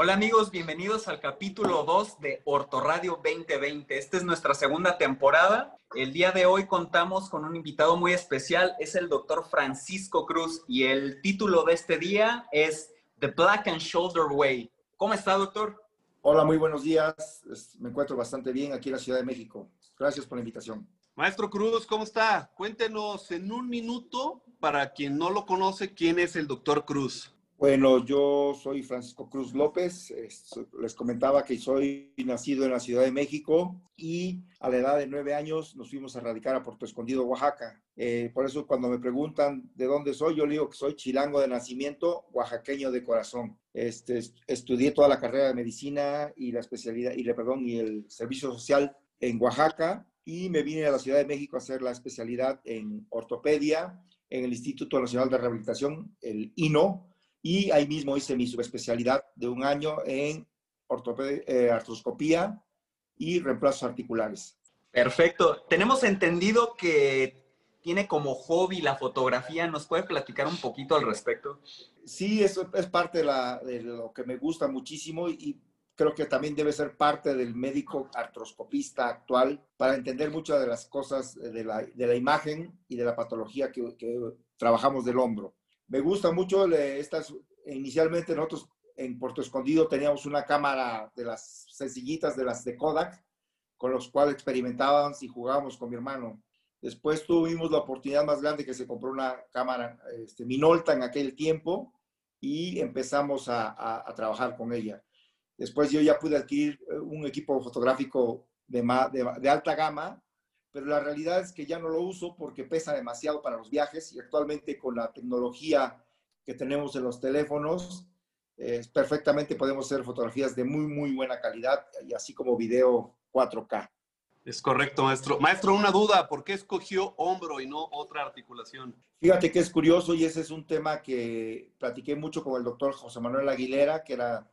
Hola amigos, bienvenidos al capítulo 2 de Ortoradio 2020. Esta es nuestra segunda temporada. El día de hoy contamos con un invitado muy especial, es el doctor Francisco Cruz y el título de este día es The Black and Shoulder Way. ¿Cómo está, doctor? Hola, muy buenos días. Me encuentro bastante bien aquí en la Ciudad de México. Gracias por la invitación. Maestro Cruz, ¿cómo está? Cuéntenos en un minuto, para quien no lo conoce, quién es el doctor Cruz. Bueno, yo soy Francisco Cruz López. Les comentaba que soy nacido en la Ciudad de México y a la edad de nueve años nos fuimos a radicar a Puerto Escondido, Oaxaca. Eh, por eso cuando me preguntan de dónde soy, yo digo que soy chilango de nacimiento, oaxaqueño de corazón. Este, estudié toda la carrera de medicina y la especialidad y, perdón, y el servicio social en Oaxaca y me vine a la Ciudad de México a hacer la especialidad en ortopedia en el Instituto Nacional de Rehabilitación, el INO y ahí mismo hice mi subespecialidad de un año en eh, artroscopía y reemplazos articulares. Perfecto. Tenemos entendido que tiene como hobby la fotografía. ¿Nos puede platicar un poquito al respecto? Sí, eso es parte de, lo que me gusta muchísimo y creo que también debe ser parte del médico artroscopista actual para entender muchas de las cosas de la, imagen y de la patología que trabajamos del hombro. Me gusta mucho estas, inicialmente nosotros en Puerto Escondido teníamos una cámara de las sencillitas de las de Kodak, con los cuales experimentábamos y jugábamos con mi hermano. Después tuvimos la oportunidad más grande que se compró una cámara este, Minolta en aquel tiempo y empezamos a, trabajar con ella. Después yo ya pude adquirir eh, un equipo fotográfico de, de alta gama pero la realidad es que ya no lo uso porque pesa demasiado para los viajes y actualmente con la tecnología que tenemos en los teléfonos, eh, perfectamente podemos hacer fotografías de muy, muy buena calidad y así como video 4K. Es correcto, maestro. Maestro, una duda, ¿por qué escogió hombro y no otra articulación? Fíjate que es curioso y ese es un tema que platiqué mucho con el doctor José Manuel Aguilera, que era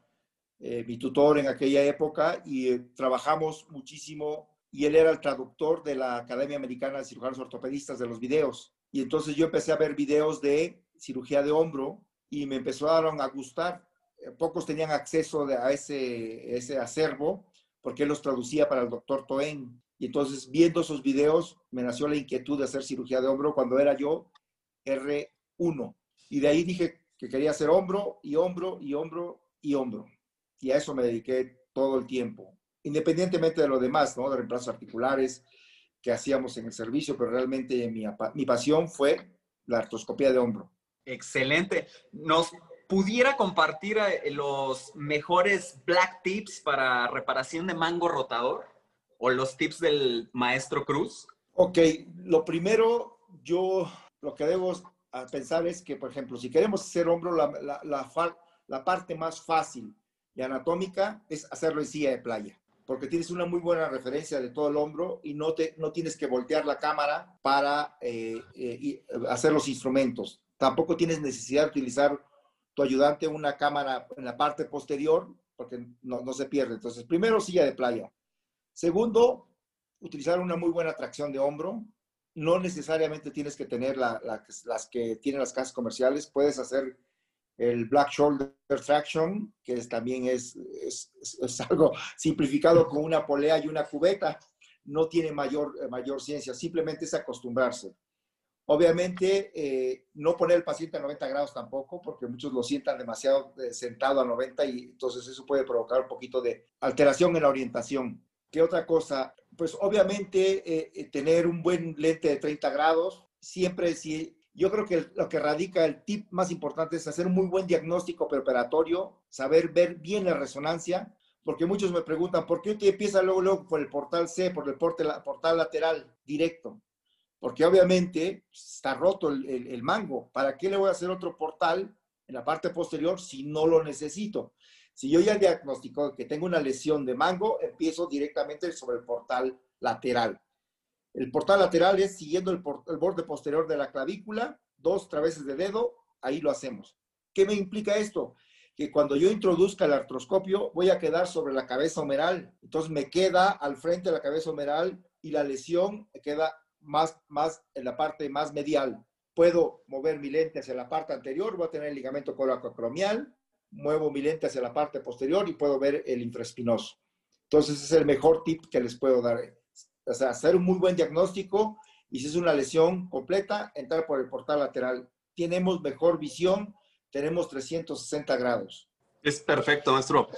eh, mi tutor en aquella época, y eh, trabajamos muchísimo y él era el traductor de la Academia Americana de Cirujanos Ortopedistas de los videos. Y entonces yo empecé a ver videos de cirugía de hombro y me empezaron a gustar. Eh, pocos tenían acceso a ese, ese acervo porque él los traducía para el doctor Toen. Y entonces, viendo esos videos, me nació la inquietud de hacer cirugía de hombro cuando era yo R1. Y de ahí dije que quería hacer hombro y hombro y hombro y hombro. Y a eso me dediqué todo el tiempo independientemente de lo demás, ¿no? De reemplazos articulares que hacíamos en el servicio, pero realmente mi, mi pasión fue la artroscopía de hombro. Excelente. ¿Nos pudiera compartir eh, los mejores black tips para reparación de mango rotador o los tips del maestro Cruz? Ok, lo primero, yo lo que debo pensar es que, por ejemplo, si queremos hacer hombro, la, la, la, la parte más fácil y anatómica es hacerlo en silla de playa porque tienes una muy buena referencia de todo el hombro y no, te, no tienes que voltear la cámara para eh, eh, hacer los instrumentos. Tampoco tienes necesidad de utilizar tu ayudante una cámara en la parte posterior, porque no, no se pierde. Entonces, primero, silla de playa. Segundo, utilizar una muy buena tracción de hombro. No necesariamente tienes que tener las que tienen las casas comerciales. Puedes hacer el Black Shoulder Traction, que también es, es, algo simplificado con una polea y una cubeta, no tiene mayor, eh, mayor ciencia, simplemente es acostumbrarse. Obviamente, eh, no poner el paciente a 90 grados tampoco, porque muchos lo sientan demasiado eh, sentado a 90 y entonces eso puede provocar un poquito de alteración en la orientación. ¿Qué otra cosa? Pues obviamente tener un buen lente de 30 grados, siempre si yo creo que lo que radica el tip más importante es hacer un muy buen diagnóstico preparatorio, saber ver bien la resonancia, porque muchos me preguntan, ¿por qué usted empieza luego, luego por el portal C, por el portal, lateral directo? Porque obviamente está roto el, el mango. ¿Para qué le voy a hacer otro portal en la parte posterior si no lo necesito? Si yo ya diagnostico que tengo una lesión de mango, empiezo directamente sobre el portal lateral. El portal lateral es siguiendo el, borde posterior de la clavícula, dos traveses de dedo, ahí lo hacemos. ¿Qué me implica esto? Que cuando yo introduzca el artroscopio voy a quedar sobre la cabeza humeral. Entonces me queda al frente de la cabeza humeral y la lesión queda más, en la parte más medial. Puedo mover mi lente hacia la parte anterior, voy a tener el ligamento coracoacromial, muevo mi lente hacia la parte posterior y puedo ver el infraespinoso. Entonces, es el mejor tip que les puedo dar. O sea, hacer un muy buen diagnóstico y si es una lesión completa, entrar por el portal lateral. Tenemos mejor visión, tenemos 360 grados. Es perfecto, maestro.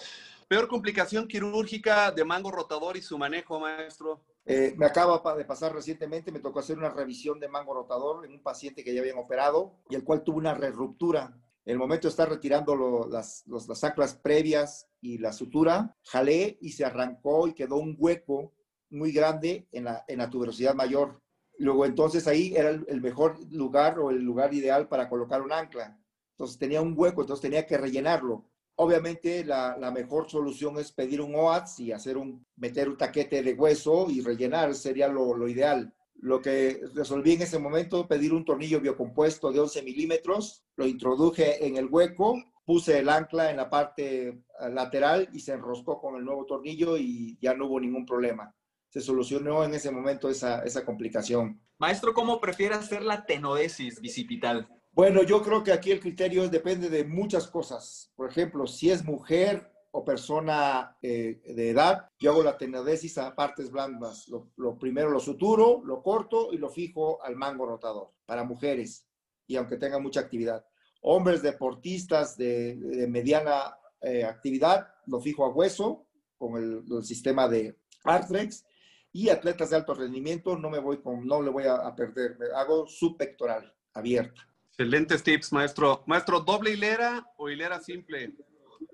Peor complicación quirúrgica de mango rotador y su manejo, maestro. Eh, me acaba de pasar recientemente, me tocó hacer una revisión de mango rotador en un paciente que ya habían operado y el cual tuvo una reruptura. En el momento de estar retirando las, las anclas previas y la sutura, jalé y se arrancó y quedó un hueco muy grande en la, en la tuberosidad mayor. Luego entonces ahí era el mejor lugar o el lugar ideal para colocar un ancla. Entonces tenía un hueco, entonces tenía que rellenarlo. Obviamente la, mejor solución es pedir un OATS y hacer un, meter un taquete de hueso y rellenar, sería lo, ideal. Lo que resolví en ese momento, pedir un tornillo biocompuesto de 11 milímetros, lo introduje en el hueco, puse el ancla en la parte eh, lateral y se enroscó con el nuevo tornillo y ya no hubo ningún problema. Se solucionó en ese momento esa, esa complicación. Maestro, ¿cómo prefiere hacer la tenodesis bicipital? Bueno, yo creo que aquí el criterio depende de muchas cosas. Por ejemplo, si es mujer o persona eh, de edad, yo hago la tenodesis a partes blandas. Lo, primero lo suturo, lo corto y lo fijo al mango rotador para mujeres y aunque tenga mucha actividad. Hombres deportistas de, mediana eh, actividad, lo fijo a hueso con el, el, sistema de Artrex y atletas de alto rendimiento no me voy con, no le voy a, a perder, me hago subpectoral abierta. Excelentes tips, maestro. Maestro, ¿doble hilera o hilera simple?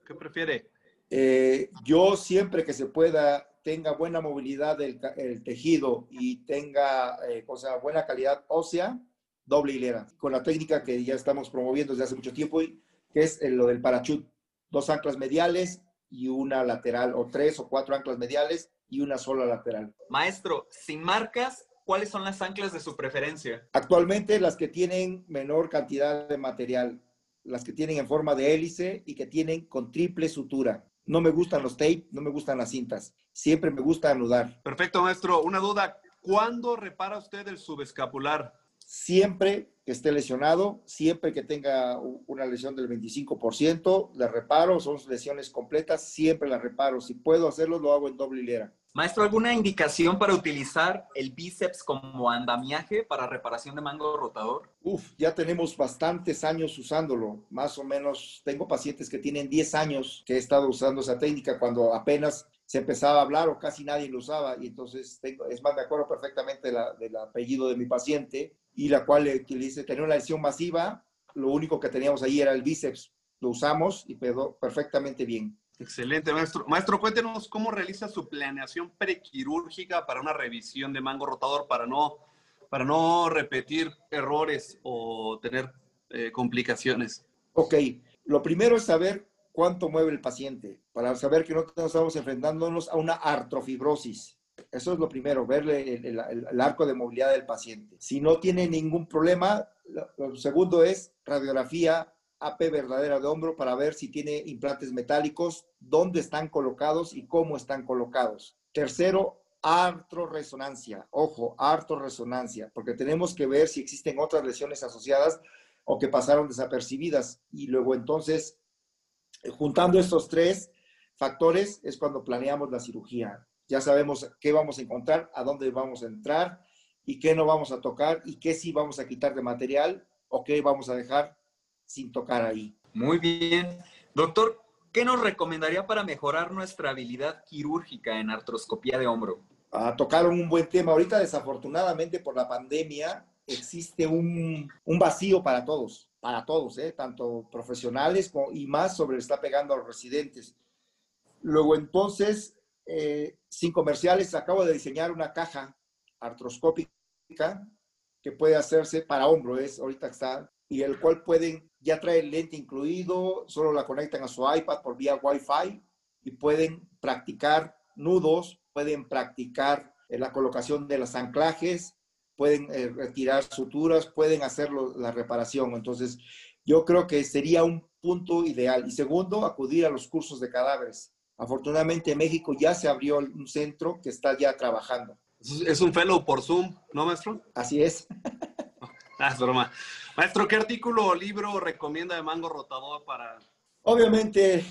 ¿Qué prefiere? Eh, yo siempre que se pueda, tenga buena movilidad del el tejido y tenga eh, o sea, buena calidad ósea, doble hilera. Con la técnica que ya estamos promoviendo desde hace mucho tiempo, que es lo del parachut. Dos anclas mediales y una lateral, o tres o cuatro anclas mediales y una sola lateral. Maestro, sin marcas, ¿cuáles son las anclas de su preferencia? Actualmente las que tienen menor cantidad de material, las que tienen en forma de hélice y que tienen con triple sutura. No me gustan los tape, no me gustan las cintas. Siempre me gusta anudar. Perfecto, maestro. Una duda. ¿Cuándo repara usted el subescapular? Siempre que esté lesionado, siempre que tenga una lesión del 25%, la reparo, son lesiones completas, siempre la reparo. Si puedo hacerlo, lo hago en doble hilera. Maestro, ¿alguna indicación para utilizar el bíceps como andamiaje para reparación de mango rotador? Uf, ya tenemos bastantes años usándolo. Más o menos, tengo pacientes que tienen 10 años que he estado usando esa técnica cuando apenas se empezaba a hablar o casi nadie lo usaba. Y entonces, tengo, es más, me acuerdo perfectamente del apellido de mi paciente y la cual le, dice, tenía una lesión masiva, lo único que teníamos ahí era el bíceps, lo usamos y quedó perfectamente bien. Excelente, maestro. Maestro, cuéntenos cómo realiza su planeación prequirúrgica para una revisión de mango rotador para no, para no repetir errores o tener eh, complicaciones. Ok, lo primero es saber cuánto mueve el paciente, para saber que no estamos enfrentándonos a una artrofibrosis. Eso es lo primero, verle el, arco de movilidad del paciente. Si no tiene ningún problema, lo, segundo es radiografía AP verdadera de hombro para ver si tiene implantes metálicos, dónde están colocados y cómo están colocados. Tercero, artroresonancia. Ojo, artroresonancia, porque tenemos que ver si existen otras lesiones asociadas o que pasaron desapercibidas. Y luego entonces, juntando estos tres factores, es cuando planeamos la cirugía ya sabemos qué vamos a encontrar, a dónde vamos a entrar y qué no vamos a tocar y qué sí vamos a quitar de material o qué vamos a dejar sin tocar ahí. Muy bien. Doctor, ¿qué nos recomendaría para mejorar nuestra habilidad quirúrgica en artroscopía de hombro? Ah, tocaron un buen tema. Ahorita, desafortunadamente, por la pandemia, existe un, un vacío para todos, para todos, ¿eh? tanto profesionales como, y más sobre está pegando a los residentes. Luego, entonces, eh, sin comerciales, acabo de diseñar una caja artroscópica que puede hacerse para hombro, es ahorita está, y el cual pueden, ya trae el lente incluido, solo la conectan a su iPad por vía Wi-Fi y pueden practicar nudos, pueden practicar eh, la colocación de los anclajes, pueden eh, retirar suturas, pueden hacer la reparación. Entonces, yo creo que sería un punto ideal. Y segundo, acudir a los cursos de cadáveres. Afortunadamente en México ya se abrió un centro que está ya trabajando. Es un fellow por Zoom, ¿no, maestro? Así es. ah, es broma. Maestro, ¿qué artículo o libro recomienda de mango rotador para, Obviamente,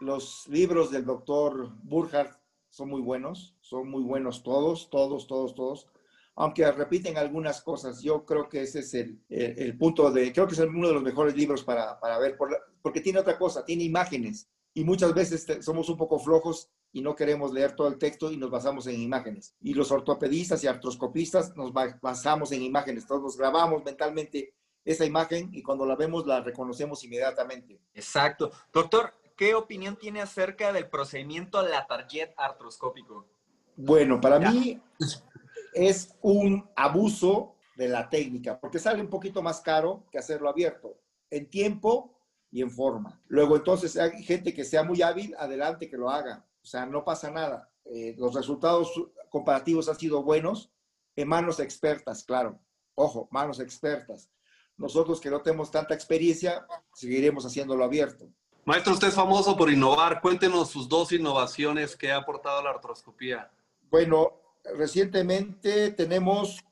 los libros del doctor Burkhardt son muy buenos, son muy buenos todos, todos, todos, todos. Aunque repiten algunas cosas, yo creo que ese es el, el, punto de, creo que es uno de los mejores libros para, para ver, porque tiene otra cosa, tiene imágenes y muchas veces somos un poco flojos y no queremos leer todo el texto y nos basamos en imágenes. Y los ortopedistas y artroscopistas nos basamos en imágenes, todos nos grabamos mentalmente esa imagen y cuando la vemos la reconocemos inmediatamente. Exacto. Doctor, ¿qué opinión tiene acerca del procedimiento Latarjet artroscópico? Bueno, para mí es un abuso de la técnica, porque sale un poquito más caro que hacerlo abierto, en tiempo y en forma. Luego, entonces, hay gente que sea muy hábil, adelante que lo haga. O sea, no pasa nada. Eh, los resultados comparativos han sido buenos en manos expertas, claro. Ojo, manos expertas. Nosotros que no tenemos tanta experiencia, seguiremos haciéndolo abierto. Maestro, usted es famoso por innovar. Cuéntenos sus dos innovaciones que ha aportado la artroscopía. Bueno, recientemente tenemos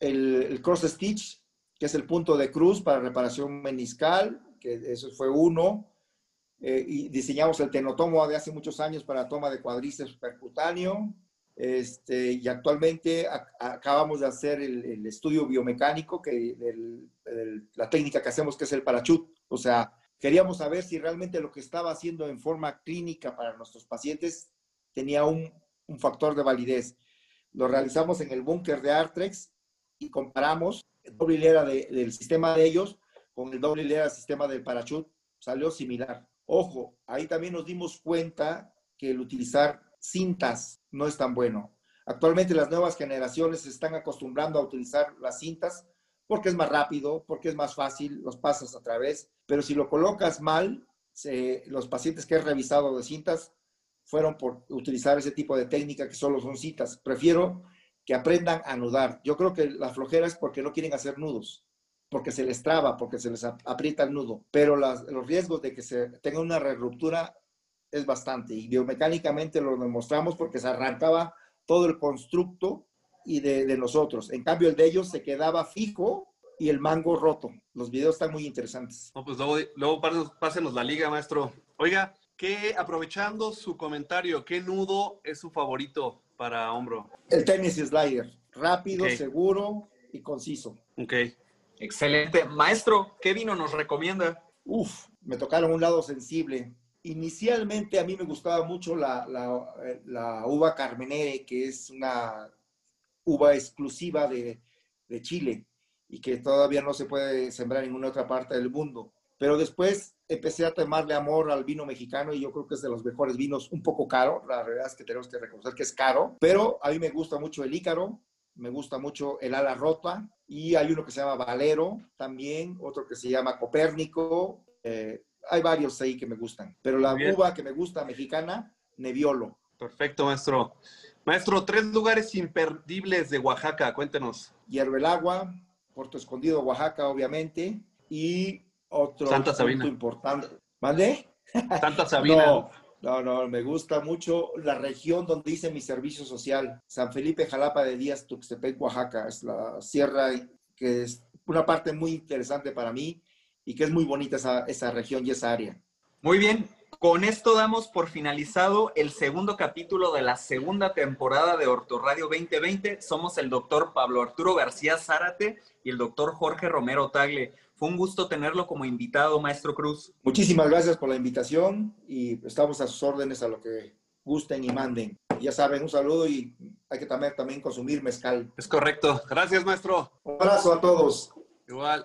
el, cross stitch, que es el punto de cruz para reparación meniscal, que eso fue uno. Eh, y diseñamos el tenotomo de hace muchos años para toma de cuadriceps percutáneo. Este, y actualmente acabamos de hacer el, estudio biomecánico, que la técnica que hacemos, que es el parachut. O sea, queríamos saber si realmente lo que estaba haciendo en forma clínica para nuestros pacientes tenía un, un factor de validez. Lo realizamos en el búnker de Artrex y comparamos doble hilera del sistema de ellos con el doble hilera sistema del parachut. Salió similar. Ojo, ahí también nos dimos cuenta que el utilizar cintas no es tan bueno. Actualmente las nuevas generaciones están acostumbrando a utilizar las cintas porque es más rápido, porque es más fácil, los pasas a través, pero si lo colocas mal, los pacientes que he revisado de cintas fueron por utilizar ese tipo de técnica que solo son citas. Prefiero que aprendan a anudar. Yo creo que la flojera es porque no quieren hacer nudos, porque se les traba, porque se les aprieta el nudo, pero los riesgos de que se tenga una ruptura es bastante y biomecánicamente lo demostramos porque se arrancaba todo el constructo y de, nosotros. En cambio, el de ellos se quedaba fijo y el mango roto. Los videos están muy interesantes. No, pues luego, luego pásenos la liga, maestro. Oiga, que aprovechando su comentario, ¿qué nudo es su favorito para hombro? El tenis slider. Rápido, seguro y conciso. Ok. Excelente. Maestro, ¿qué vino nos recomienda? Uf, me tocaron un lado sensible. Inicialmente a mí me gustaba mucho la, la, uva Carmenere, que es una uva exclusiva de, de Chile y que todavía no se puede sembrar en ninguna otra parte del mundo. Pero después empecé a tomarle amor al vino mexicano y yo creo que es de los mejores vinos, un poco caro, la verdad es que tenemos que reconocer que es caro, pero a mí me gusta mucho el Ícaro, me gusta mucho el ala rota y hay uno que se llama Valero también, otro que se llama Copérnico, eh, hay varios ahí que me gustan, pero la uva que me gusta mexicana, Nebbiolo. Perfecto, maestro. Maestro, tres lugares imperdibles de Oaxaca, cuéntenos. Hierro el Agua, Puerto Escondido, Oaxaca, obviamente, y otro Santa Sabina. importante. ¿Vale? Santa Sabina. no, no, no, me gusta mucho la región donde hice mi servicio social. San Felipe, Jalapa de Díaz, Tuxtepec, Oaxaca. Es la sierra que es una parte muy interesante para mí y que es muy bonita esa, esa región y esa área. Muy bien, con esto damos por finalizado el segundo capítulo de la segunda temporada de Ortoradio 2020. Somos el doctor Pablo Arturo García Zárate y el doctor Jorge Romero Tagle. Fue un gusto tenerlo como invitado, maestro Cruz. Muchísimas gracias por la invitación y estamos a sus órdenes a lo que gusten y manden. Ya saben, un saludo y hay que también, también consumir mezcal. Es correcto. Gracias, maestro. Un abrazo a todos. Igual.